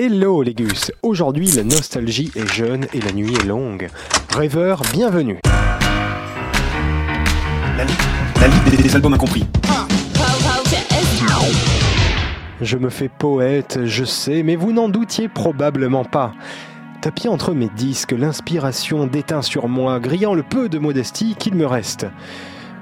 Hello les gus Aujourd'hui la nostalgie est jeune et la nuit est longue. Rêveur, bienvenue La, li- la liste des, des albums incompris. Je me fais poète, je sais, mais vous n'en doutiez probablement pas. Tapis entre mes disques, l'inspiration déteint sur moi, grillant le peu de modestie qu'il me reste.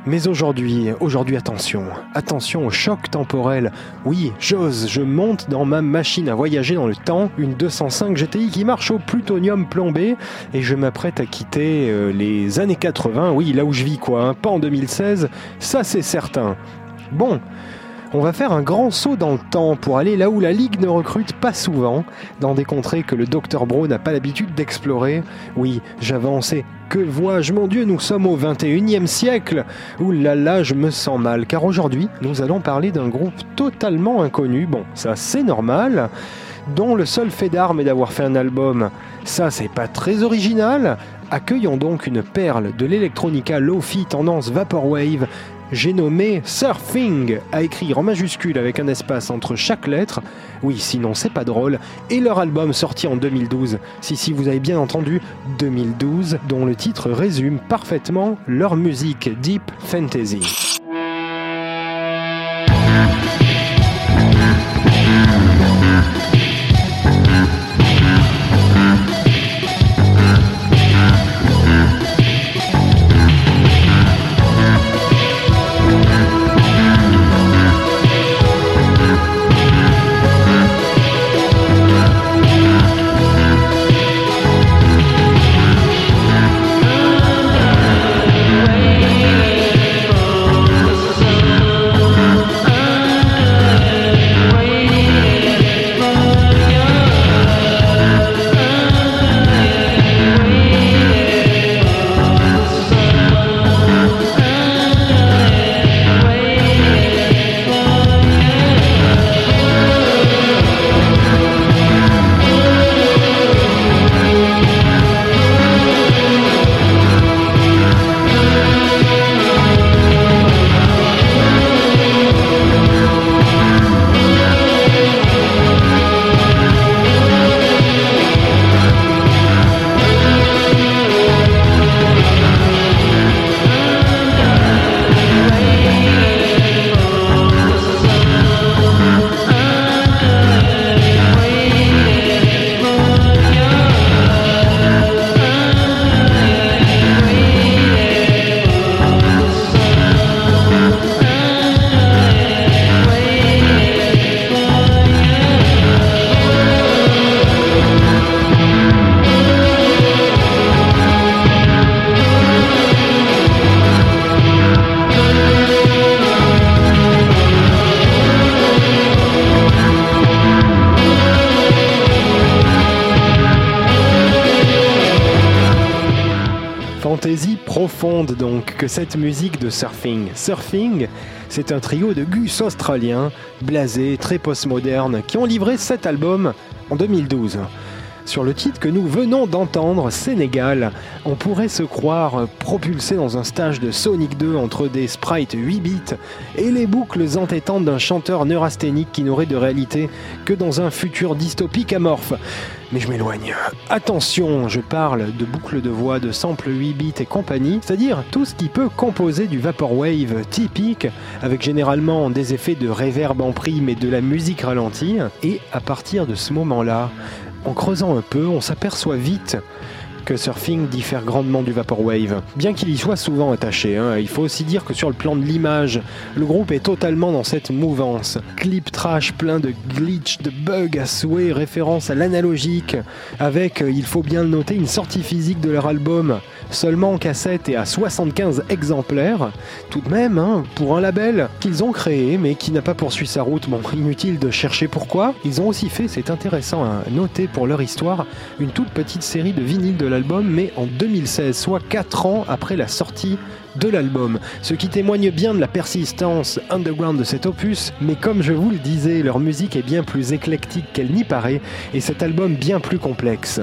Mais aujourd'hui, aujourd'hui attention, attention au choc temporel. Oui, j'ose, je monte dans ma machine à voyager dans le temps, une 205 GTI qui marche au plutonium plombé, et je m'apprête à quitter euh, les années 80, oui, là où je vis quoi, hein, pas en 2016, ça c'est certain. Bon, on va faire un grand saut dans le temps pour aller là où la Ligue ne recrute pas souvent, dans des contrées que le Dr Bro n'a pas l'habitude d'explorer. Oui, j'avance et que vois-je? Mon Dieu, nous sommes au 21e siècle Ouh là là, je me sens mal, car aujourd'hui, nous allons parler d'un groupe totalement inconnu. Bon, ça c'est normal dont le seul fait d'arme est d'avoir fait un album. Ça, c'est pas très original. Accueillons donc une perle de l'électronica low-fi tendance Vaporwave. J'ai nommé Surfing, à écrire en majuscule avec un espace entre chaque lettre. Oui, sinon c'est pas drôle. Et leur album sorti en 2012. Si, si, vous avez bien entendu, 2012, dont le titre résume parfaitement leur musique Deep Fantasy. Fantaisie profonde donc que cette musique de surfing. Surfing, c'est un trio de gus australiens, blasés, très postmodernes, qui ont livré cet album en 2012. Sur le titre que nous venons d'entendre, Sénégal, on pourrait se croire propulsé dans un stage de Sonic 2 entre des sprites 8 bits et les boucles entêtantes d'un chanteur neurasthénique qui n'aurait de réalité que dans un futur dystopique amorphe. Mais je m'éloigne. Attention, je parle de boucles de voix, de samples 8 bits et compagnie, c'est-à-dire tout ce qui peut composer du vaporwave typique, avec généralement des effets de reverb en prime et de la musique ralentie. Et à partir de ce moment-là, en creusant un peu, on s'aperçoit vite que Surfing diffère grandement du Vaporwave, bien qu'il y soit souvent attaché. hein. Il faut aussi dire que sur le plan de l'image, le groupe est totalement dans cette mouvance. Clip trash plein de glitch, de bugs à souhait, référence à l'analogique, avec, euh, il faut bien le noter, une sortie physique de leur album seulement en cassette et à 75 exemplaires. Tout de même, hein, pour un label qu'ils ont créé mais qui n'a pas poursuivi sa route, bon, inutile de chercher pourquoi. Ils ont aussi fait, c'est intéressant à noter pour leur histoire, une toute petite série de vinyles de mais en 2016, soit 4 ans après la sortie de l'album, ce qui témoigne bien de la persistance underground de cet opus, mais comme je vous le disais, leur musique est bien plus éclectique qu'elle n'y paraît, et cet album bien plus complexe.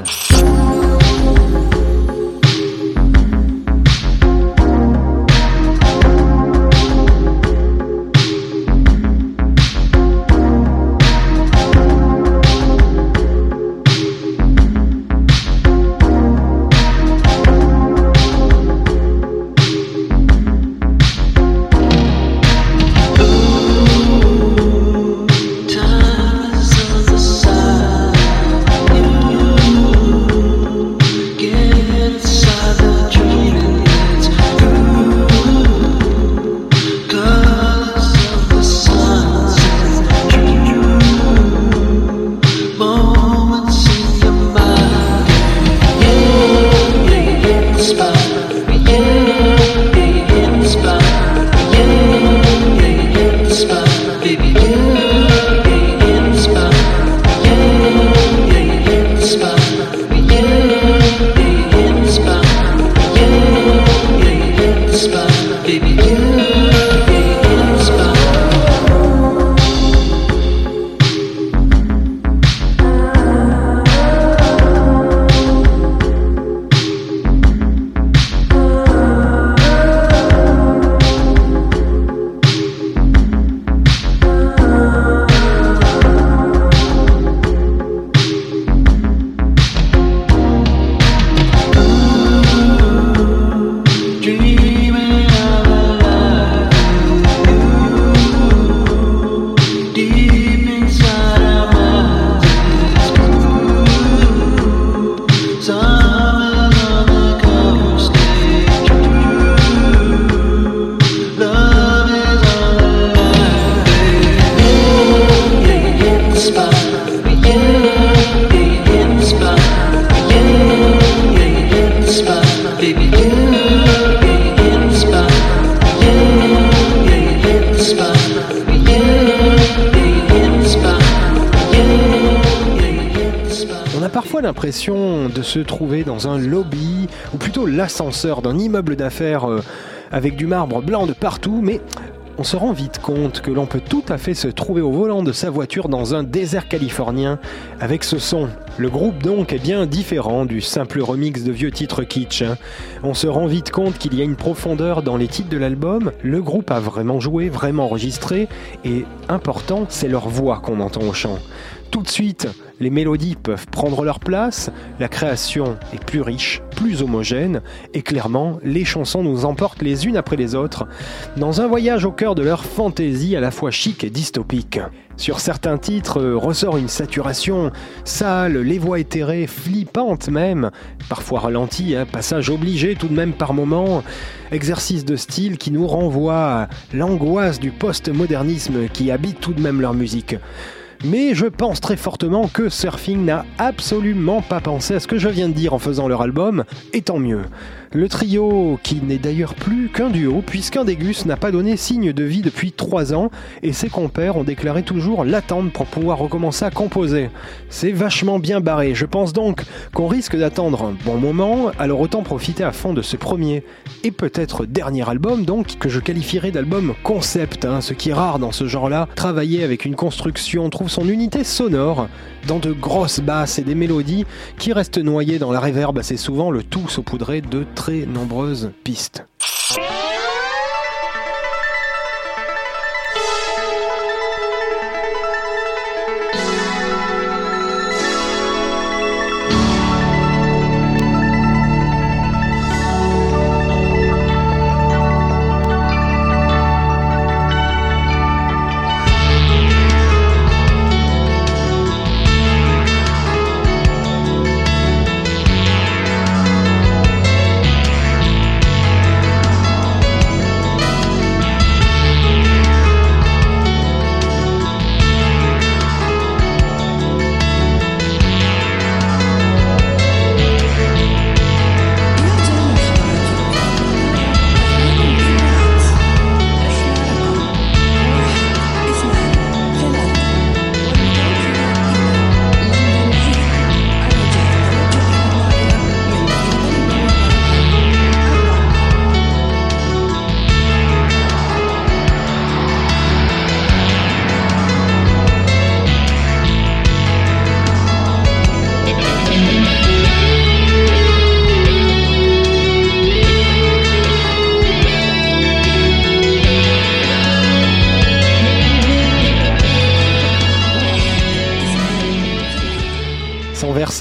De se trouver dans un lobby, ou plutôt l'ascenseur d'un immeuble d'affaires euh, avec du marbre blanc de partout, mais on se rend vite compte que l'on peut tout à fait se trouver au volant de sa voiture dans un désert californien avec ce son. Le groupe donc est bien différent du simple remix de vieux titres kitsch. Hein. On se rend vite compte qu'il y a une profondeur dans les titres de l'album, le groupe a vraiment joué, vraiment enregistré, et important, c'est leur voix qu'on entend au chant tout de suite, les mélodies peuvent prendre leur place, la création est plus riche, plus homogène, et clairement, les chansons nous emportent les unes après les autres dans un voyage au cœur de leur fantaisie à la fois chic et dystopique. Sur certains titres euh, ressort une saturation sale, les voix éthérées, flippantes même, parfois ralenties, hein, passage obligé tout de même par moments, exercice de style qui nous renvoie à l'angoisse du postmodernisme qui habite tout de même leur musique. Mais je pense très fortement que Surfing n'a absolument pas pensé à ce que je viens de dire en faisant leur album, et tant mieux. Le trio, qui n'est d'ailleurs plus qu'un duo, puisqu'un des Gus n'a pas donné signe de vie depuis 3 ans, et ses compères ont déclaré toujours l'attendre pour pouvoir recommencer à composer. C'est vachement bien barré, je pense donc qu'on risque d'attendre un bon moment, alors autant profiter à fond de ce premier, et peut-être dernier album donc, que je qualifierais d'album concept, hein, ce qui est rare dans ce genre-là, travailler avec une construction trouve son unité sonore, dans de grosses basses et des mélodies qui restent noyées dans la réverb assez souvent, le tout saupoudré de très nombreuses pistes.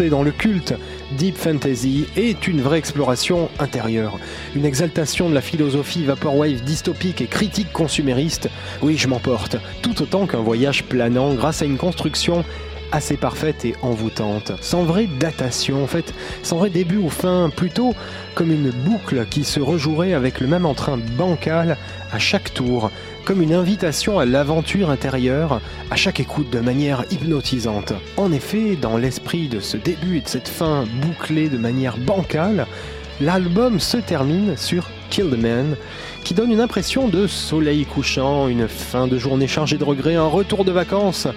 Dans le culte, Deep Fantasy est une vraie exploration intérieure, une exaltation de la philosophie vaporwave dystopique et critique consumériste. Oui, je m'emporte, tout autant qu'un voyage planant grâce à une construction assez parfaite et envoûtante, sans vraie datation en fait, sans vrai début ou fin, plutôt comme une boucle qui se rejouerait avec le même entrain bancal à chaque tour, comme une invitation à l'aventure intérieure à chaque écoute de manière hypnotisante. En effet, dans l'esprit de ce début et de cette fin bouclée de manière bancale, l'album se termine sur Kill the Man, qui donne une impression de soleil couchant, une fin de journée chargée de regrets, un retour de vacances.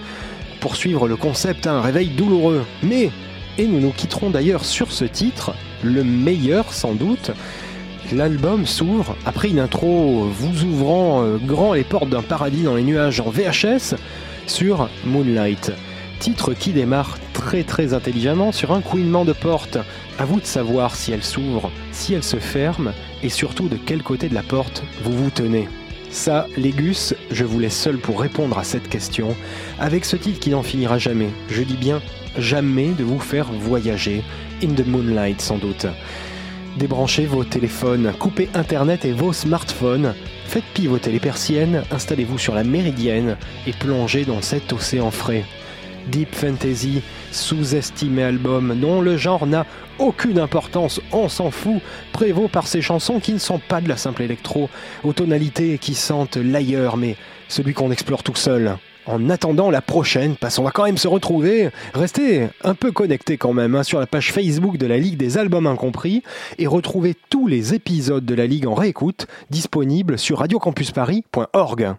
Pour suivre le concept, un réveil douloureux. Mais, et nous nous quitterons d'ailleurs sur ce titre, le meilleur sans doute, L'album s'ouvre après une intro vous ouvrant euh, grand les portes d'un paradis dans les nuages en VHS sur Moonlight. Titre qui démarre très très intelligemment sur un couinement de porte. À vous de savoir si elle s'ouvre, si elle se ferme et surtout de quel côté de la porte vous vous tenez. Ça, Légus, je vous laisse seul pour répondre à cette question, avec ce titre qui n'en finira jamais, je dis bien jamais de vous faire voyager, in the moonlight sans doute. Débranchez vos téléphones, coupez Internet et vos smartphones, faites pivoter les persiennes, installez-vous sur la méridienne et plongez dans cet océan frais. Deep Fantasy, sous-estimé album dont le genre n'a aucune importance, on s'en fout, prévaut par ces chansons qui ne sont pas de la simple électro, aux tonalités qui sentent l'ailleurs, mais celui qu'on explore tout seul. En attendant la prochaine, parce qu'on va quand même se retrouver, restez un peu connectés quand même hein, sur la page Facebook de la Ligue des Albums Incompris et retrouvez tous les épisodes de la Ligue en réécoute disponibles sur radiocampusparis.org.